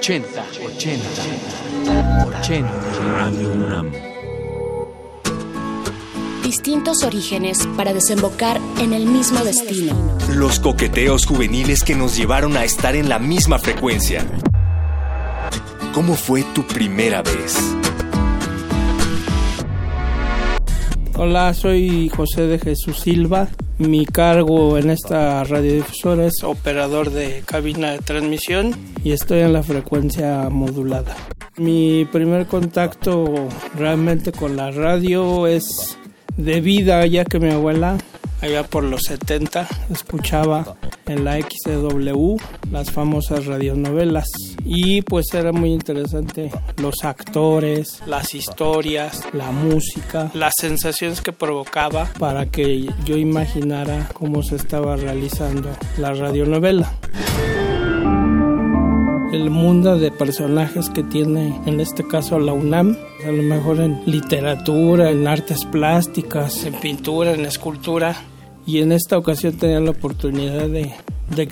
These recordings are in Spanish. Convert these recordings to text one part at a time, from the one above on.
80, 80, 80. Radio UNAM. Distintos orígenes para desembocar en el mismo destino. Los coqueteos juveniles que nos llevaron a estar en la misma frecuencia. ¿Cómo fue tu primera vez? Hola, soy José de Jesús Silva. Mi cargo en esta radiodifusora es operador de cabina de transmisión y estoy en la frecuencia modulada. Mi primer contacto realmente con la radio es de vida, ya que mi abuela allá por los 70 escuchaba en la XW las famosas radionovelas. Y pues era muy interesante los actores, las historias, la música, las sensaciones que provocaba para que yo imaginara cómo se estaba realizando la radionovela. El mundo de personajes que tiene en este caso la UNAM, a lo mejor en literatura, en artes plásticas, en pintura, en escultura, y en esta ocasión tenía la oportunidad de,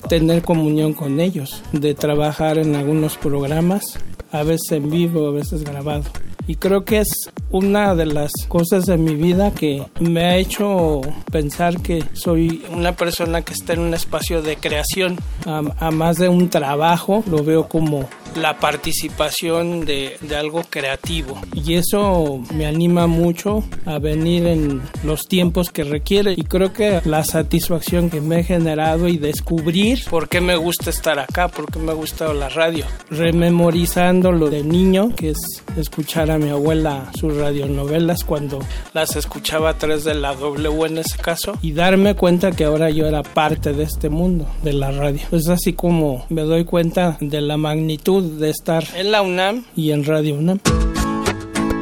tener comunión con ellos, de trabajar en algunos programas, a veces en vivo, a veces grabado. Y creo que es una de las cosas de mi vida que me ha hecho pensar que soy una persona que está en un espacio de creación, a, a más de un trabajo, lo veo como la participación de, de, algo creativo. Y eso me anima mucho a venir en los tiempos que requiere. Y creo que la satisfacción que me he generado y descubrir por qué me gusta estar acá, por qué me gusta la radio, rememorizando lo de niño que es escuchar a mi abuela sus radionovelas cuando las escuchaba a través de la W en ese caso y darme cuenta que ahora yo era parte de este mundo de la radio. Es así como me doy cuenta de la magnitud de estar en la UNAM y en Radio UNAM.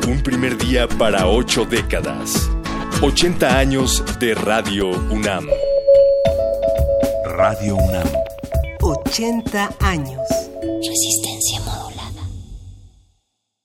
Un primer día para ocho décadas. 80 años de Radio UNAM. Radio UNAM. 80 años. Resistencia modular.